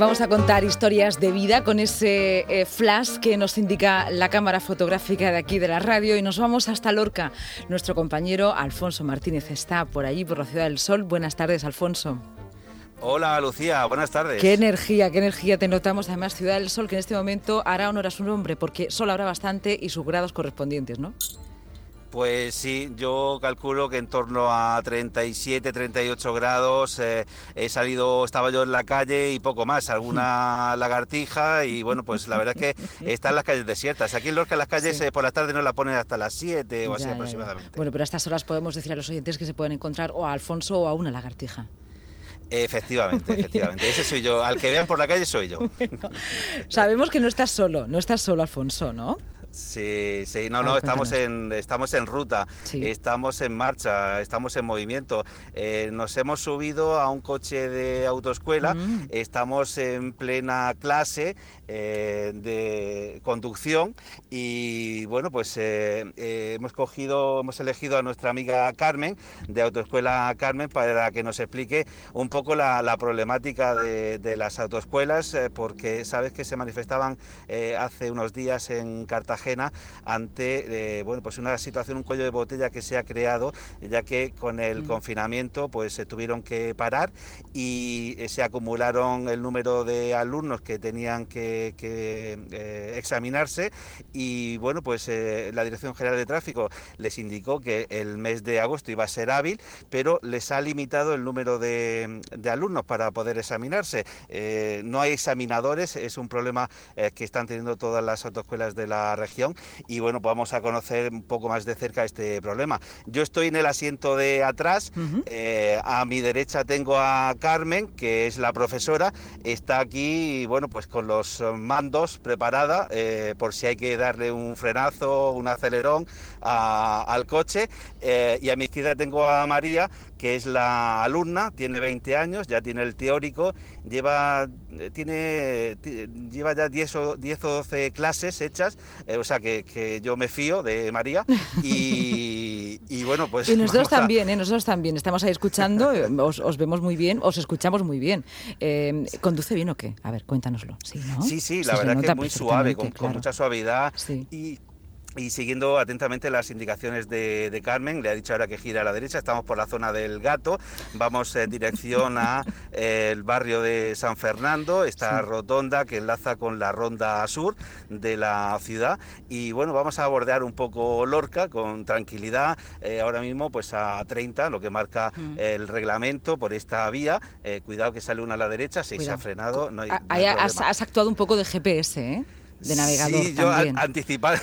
Vamos a contar historias de vida con ese eh, flash que nos indica la cámara fotográfica de aquí de la radio y nos vamos hasta Lorca. Nuestro compañero Alfonso Martínez está por allí, por la Ciudad del Sol. Buenas tardes, Alfonso. Hola Lucía, buenas tardes. Qué energía, qué energía te notamos. Además, Ciudad del Sol, que en este momento hará honor a su nombre, porque sol habrá bastante y sus grados correspondientes, ¿no? Pues sí, yo calculo que en torno a 37, 38 grados eh, he salido, estaba yo en la calle y poco más, alguna lagartija y bueno, pues la verdad es que están las calles desiertas. Aquí en Lorca las calles eh, por la tarde no la ponen hasta las 7 o así aproximadamente. Bueno, pero a estas horas podemos decir a los oyentes que se pueden encontrar o a Alfonso o a una lagartija. Efectivamente, efectivamente. Ese soy yo. Al que vean por la calle soy yo. sabemos que no estás solo, no estás solo, Alfonso, ¿no? Sí, sí, no, no, estamos en, estamos en ruta, estamos en marcha, estamos en movimiento. Eh, nos hemos subido a un coche de autoescuela, mm. estamos en plena clase eh, de conducción y bueno, pues eh, hemos cogido, hemos elegido a nuestra amiga Carmen de Autoescuela Carmen para que nos explique un poco la, problemática de, de, las autoescuelas, porque sabes que se manifestaban hace unos días en Cartagena ante eh, bueno, pues una situación, un cuello de botella que se ha creado, ya que con el mm. confinamiento pues se tuvieron que parar y eh, se acumularon el número de alumnos que tenían que, eh, examinarse y bueno, pues la Dirección General de Tráfico les indicó que el mes de agosto iba a ser hábil, pero les ha limitado el número de, de alumnos para poder examinarse. no hay examinadores, es un problema que están teniendo todas las autoescuelas de la región y bueno, pues vamos a conocer un poco más de cerca este problema. Yo estoy en el asiento de atrás, eh, a mi derecha tengo a Carmen, que es la profesora, está aquí, bueno, pues con los mandos preparada eh, por si hay que darle un frenazo, un acelerón al coche. Eh, y a mi izquierda tengo a María, que es la alumna, tiene 20 años, ya tiene el teórico, lleva, tiene, lleva ya 10 o, 10 o 12 clases hechas, o sea que, yo me fío de María y, bueno, pues... Y nosotros también, ¿eh? nosotros también, estamos ahí escuchando, os, vemos muy bien, os escuchamos muy bien. Eh, ¿Conduce bien o qué? A ver, cuéntanoslo. Sí, sí, la verdad que es muy suave, con, mucha suavidad y y siguiendo atentamente las indicaciones de, Carmen, le ha dicho ahora que gira a la derecha, estamos por la zona del Gato, vamos en dirección a eh, el barrio de San Fernando, esta rotonda que enlaza con la ronda sur de la ciudad. Y bueno, vamos a bordear un poco Lorca con tranquilidad, eh, ahora mismo pues a 30, lo que marca mm. el reglamento por esta vía, eh, cuidado que sale una a la derecha, si se ha frenado, no hay, has, has, actuado un poco de GPS, ¿eh? De navegador. Sí, yo anticipando,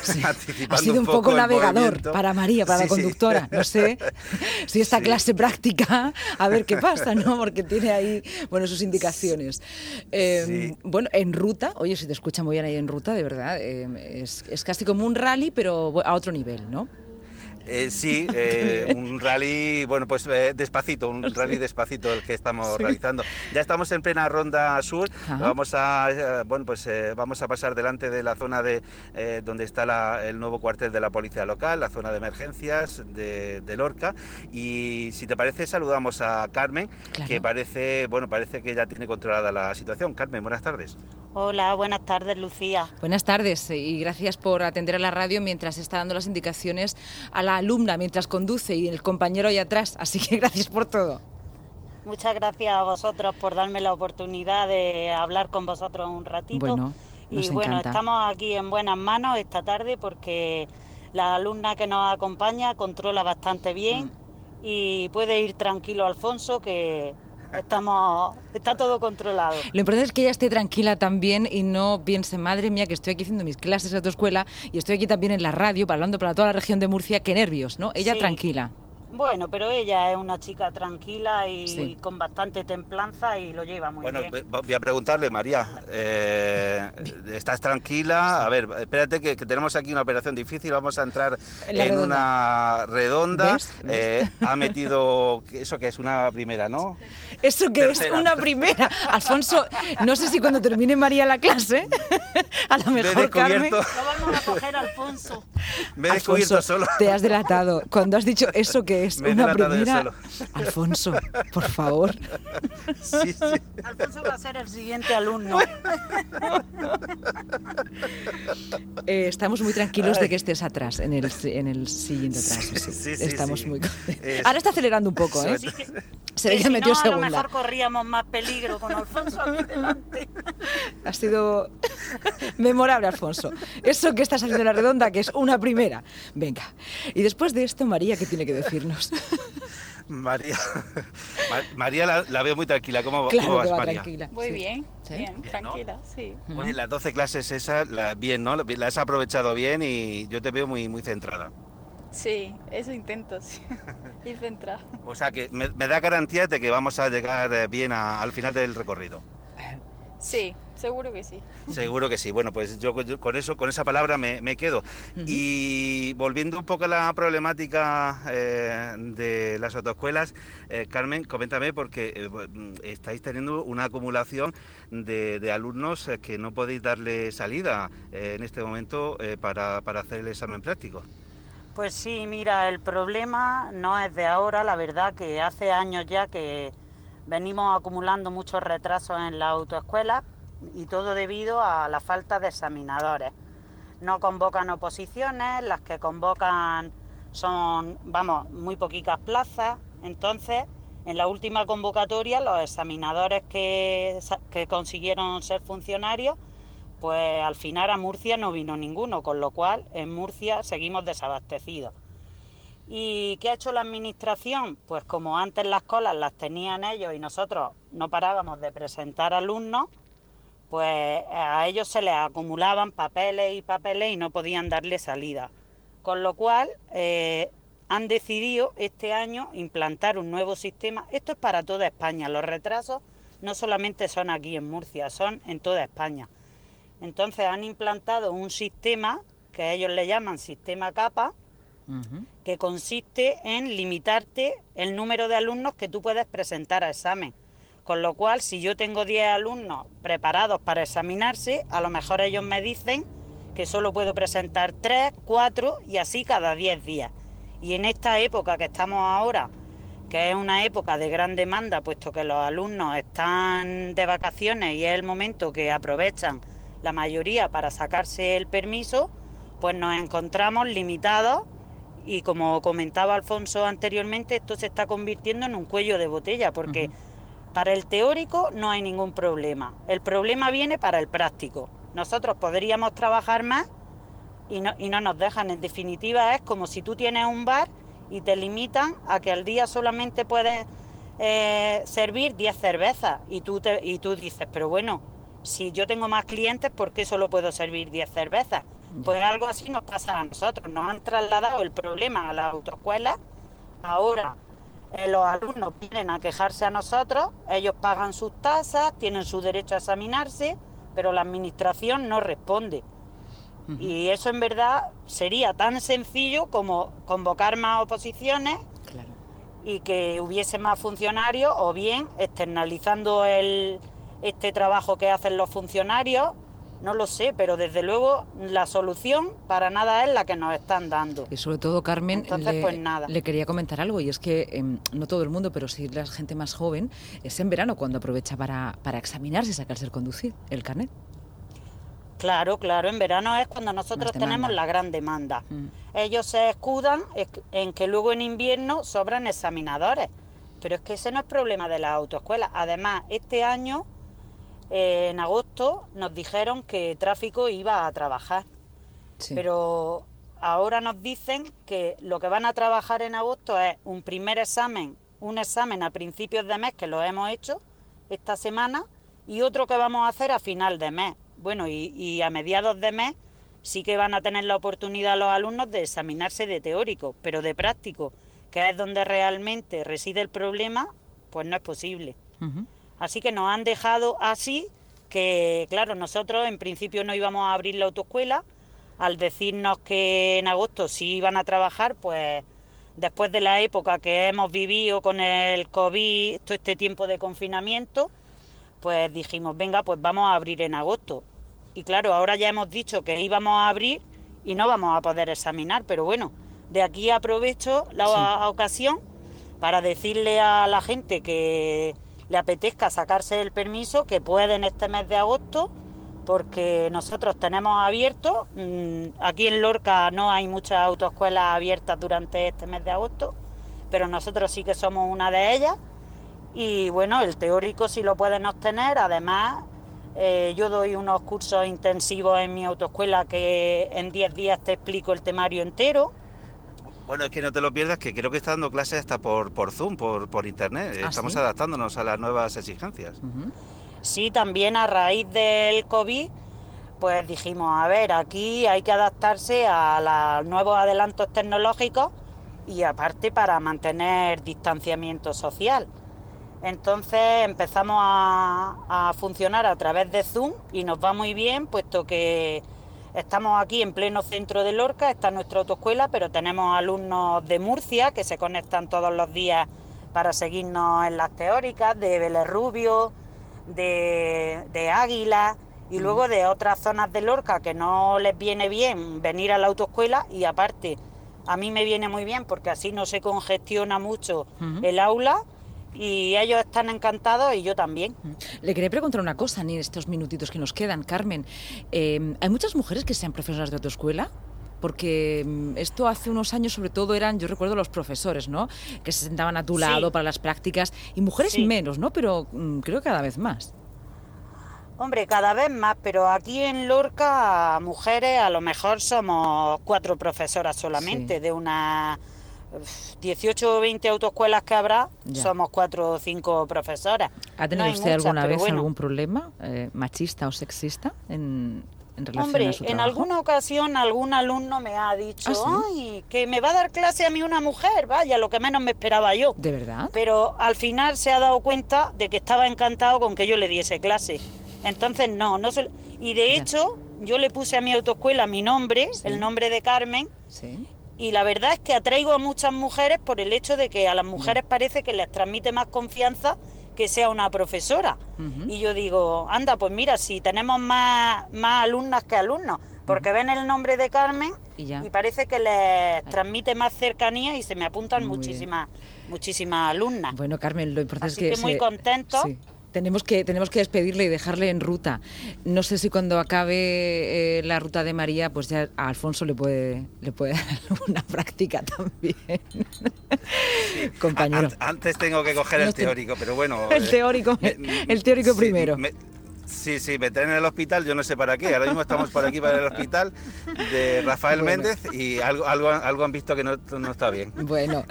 Ha sido un poco, navegador para María, para la conductora. No sé si esta clase práctica, a ver qué pasa, ¿no? Porque tiene ahí, bueno, sus indicaciones. Em, bueno, en ruta, oye, si te escucha muy bien ahí en ruta, de verdad, em, es, es casi como un rally, pero a otro nivel, ¿no? Eh, sí, eh, un rally, bueno, pues eh, despacito, un rally despacito el que estamos realizando. Ya estamos en plena ronda sur, vamos a, bueno, pues vamos a pasar delante de la zona de donde está el nuevo cuartel de la policía local, la zona de emergencias de, Lorca, y si te parece saludamos a Carmen, que parece, bueno, parece que ya tiene controlada la situación. Carmen, buenas tardes. Hola, buenas tardes, Lucía. Buenas tardes y gracias por atender a la radio mientras está dando las indicaciones a la alumna, mientras conduce y el compañero ahí atrás. Así que gracias por todo. Muchas gracias a vosotros por darme la oportunidad de hablar con vosotros un ratito. Bueno, y bueno, estamos aquí en buenas manos esta tarde porque la alumna que nos acompaña controla bastante bien mm. y puede ir tranquilo Alfonso que Estamos, está todo controlado. Lo importante es que ella esté tranquila también y no piense, madre mía, que estoy aquí haciendo mis clases en tu escuela y estoy aquí también en la radio, hablando para toda la región de Murcia, qué nervios, ¿no? Ella tranquila. Bueno, pero ella es una chica tranquila y con bastante templanza y lo lleva muy bien. Bueno, voy a preguntarle, María, eh, ¿estás tranquila? A ver, espérate que, tenemos aquí una operación difícil, vamos a entrar en, una redonda. Eh, ha metido, eso que es una primera, ¿no? Eso que es una primera. Alfonso, no sé si cuando termine María la clase, a lo mejor Carmen... Lo vamos a coger, Alfonso. Me he descubierto solo. Te has delatado. Cuando has dicho eso que que es una primera. Alfonso, por favor. Sí, sí. Alfonso va a ser el siguiente alumno. Eh, estamos muy tranquilos de que estés atrás, en el, en el siguiente atrás. Sí, estamos muy. Ahora está acelerando un poco, ¿eh? Se ve que metió no, segunda. A lo mejor corríamos más peligro con Alfonso aquí delante. Ha sido memorable, Alfonso. Eso que estás haciendo en la redonda, que es una primera. Venga. Y después de esto, María, ¿qué tiene que decirnos? María, María la, veo muy tranquila. ¿Cómo, ¿cómo vas, María? Tranquila. Muy bien, bien, tranquila, sí. Las 12 clases esas, bien, ¿no? Las has aprovechado bien y yo te veo muy, muy centrada. Sí, eso intento, sí. ir centrada. O sea que me, da garantía de que vamos a llegar eh, bien al final del recorrido. Sí, seguro que sí. Seguro que sí. Bueno, pues yo con eso, con esa palabra me, quedo. Y volviendo un poco a la problemática eh, de las autoescuelas, eh, Carmen, coméntame porque eh, estáis teniendo una acumulación de, alumnos que no podéis darle salida en este momento para, para hacer el examen práctico. Pues sí, mira, el problema no es de ahora, la verdad que hace años ya que venimos acumulando muchos retrasos en la autoescuela y todo debido a la falta de examinadores. No convocan oposiciones, las que convocan son, vamos, muy poquitas plazas. Entonces, en la última convocatoria, los examinadores que, que consiguieron ser funcionarios, pues al final a Murcia no vino ninguno, con lo cual en Murcia seguimos desabastecidos. ¿Y qué ha hecho la Administración? Pues como antes las colas las tenían ellos y nosotros no parábamos de presentar alumnos, pues a ellos se les acumulaban papeles y papeles y no podían darle salida. Con lo cual eh, han decidido este año implantar un nuevo sistema. Esto es para toda España. Los retrasos no solamente son aquí en Murcia, son en toda España. Entonces han implantado un sistema que ellos le llaman sistema capa, que consiste en limitarte el número de alumnos que tú puedes presentar a examen. Con lo cual, si yo tengo 10 alumnos preparados para examinarse, a lo mejor ellos me dicen que solo puedo presentar 3, 4 y así cada 10 días. Y en esta época que estamos ahora, que es una época de gran demanda, puesto que los alumnos están de vacaciones y es el momento que aprovechan la mayoría para sacarse el permiso, pues nos encontramos limitados y como comentaba Alfonso anteriormente, esto se está convirtiendo en un cuello de botella porque para el teórico no hay ningún problema. El problema viene para el práctico. Nosotros podríamos trabajar más y no, y no nos dejan. En definitiva es como si tú tienes un bar y te limitan a que al día solamente puedes eh, servir 10 cervezas y tú, te, y tú dices, pero bueno, si yo tengo más clientes, ¿por qué solo puedo servir 10 cervezas? Pues algo así nos pasa a nosotros. Nos han trasladado el problema a la autoescuela. Ahora eh, los alumnos vienen a quejarse a nosotros, ellos pagan sus tasas, tienen su derecho a examinarse, pero la administración no responde. Y eso en verdad sería tan sencillo como convocar más oposiciones y que hubiese más funcionarios o bien externalizando el, este trabajo que hacen los funcionarios no lo sé, pero desde luego la solución para nada es la que nos están dando. Y sobre todo, Carmen, le, pues le quería comentar algo, y es que em, no todo el mundo, pero sí la gente más joven, es en verano cuando aprovecha para, para examinarse y sacarse el conducir, el carnet. Claro, claro, en verano es cuando nosotros tenemos la gran demanda. Mm. Ellos se escudan en que luego en invierno sobran examinadores, pero es que ese no es problema de la autoescuela. Además, este año eh, en agosto nos dijeron que tráfico iba a trabajar, pero ahora nos dicen que lo que van a trabajar en agosto es un primer examen, un examen a principios de mes que lo hemos hecho esta semana y otro que vamos a hacer a final de mes. Bueno, y, y a mediados de mes sí que van a tener la oportunidad los alumnos de examinarse de teórico, pero de práctico, que es donde realmente reside el problema, pues no es posible. Así que nos han dejado así que, claro, nosotros en principio no íbamos a abrir la autoescuela. Al decirnos que en agosto sí iban a trabajar, pues después de la época que hemos vivido con el COVID, todo este tiempo de confinamiento, pues dijimos, venga, pues vamos a abrir en agosto. Y claro, ahora ya hemos dicho que íbamos a abrir y no vamos a poder examinar, pero bueno, De aquí aprovecho la ocasión para decirle a la gente que le apetezca sacarse el permiso, que pueden este mes de agosto, porque nosotros tenemos abierto, mm, aquí en Lorca no hay muchas autoescuelas abiertas durante este mes de agosto, pero nosotros sí que somos una de ellas. Y bueno, el teórico sí lo pueden obtener, además eh, yo doy unos cursos intensivos en mi autoescuela que en 10 días te explico el temario entero. Bueno, es que no te lo pierdas, que creo que está dando clases hasta por, por Zoom, por, por Internet. ¿Ah, Estamos adaptándonos a las nuevas exigencias. Sí, también a raíz del COVID, pues dijimos, a ver, aquí hay que adaptarse a los nuevos adelantos tecnológicos y aparte para mantener distanciamiento social. Entonces empezamos a, a funcionar a través de Zoom y nos va muy bien, puesto que Estamos aquí en pleno centro de Lorca, está nuestra autoescuela, pero tenemos alumnos de Murcia que se conectan todos los días para seguirnos en las teóricas, de Vélez Rubio, de, Águila y luego de otras zonas de Lorca que no les viene bien venir a la autoescuela y aparte a mí me viene muy bien porque así no se congestiona mucho el aula y ellos están encantados y yo también. Le quería preguntar una cosa en estos minutitos que nos quedan, Carmen. Eh, ¿Hay muchas mujeres que sean profesoras de autoescuela? porque mm, esto hace unos años sobre todo eran, yo recuerdo los profesores, ¿no? Que se sentaban a tu lado para las prácticas y mujeres menos, ¿no? Pero mm, creo que cada vez más. Hombre, cada vez más, pero aquí en Lorca, mujeres, a lo mejor somos cuatro profesoras solamente de una 18 o 20 autoescuelas que habrá, somos cuatro o cinco profesoras. ¿Ha tenido usted alguna vez algún problema eh, machista o sexista en, en relación Hombre, a su en alguna ocasión algún alumno me ha dicho, ¿Ah, ay, que me va a dar clase a mí una mujer, vaya, lo que menos me esperaba yo. ¿De verdad? Pero al final se ha dado cuenta de que estaba encantado con que yo le diese clase. Entonces, no, no se... Y de hecho, yo le puse a mi autoescuela mi nombre, el nombre de Carmen, ¿Sí? Y la verdad es que atraigo a muchas mujeres por el hecho de que a las mujeres parece que les transmite más confianza que sea una profesora. Y yo digo, anda, pues mira, si tenemos más, más alumnas que alumnos, porque ven el nombre de Carmen y, parece que les transmite más cercanía y se me apuntan muchísimas muchísimas alumnas. Bueno, Carmen, lo importante es que... que muy contento. Tenemos que, tenemos que despedirle y dejarle en ruta. No sé si cuando acabe eh, la ruta de María, pues ya a Alfonso le puede, le puede dar una práctica también. Compañero. Antes tengo que coger el teórico, pero bueno. El teórico, el teórico primero. Sí, sí, meter en el hospital, yo no sé para qué. Ahora mismo estamos por aquí para el hospital de Rafael Méndez y algo, algo, algo han visto que no, no está bien. Bueno,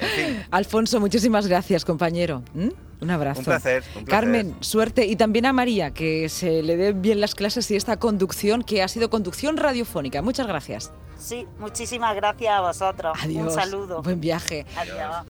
Alfonso, muchísimas gracias, compañero. Un abrazo. Un placer, Carmen, suerte. Y también a María, que se le den bien las clases y esta conducción, que ha sido conducción radiofónica. Muchas gracias. Sí, muchísimas gracias a vosotros. Adiós. Un saludo. Buen viaje. Adiós.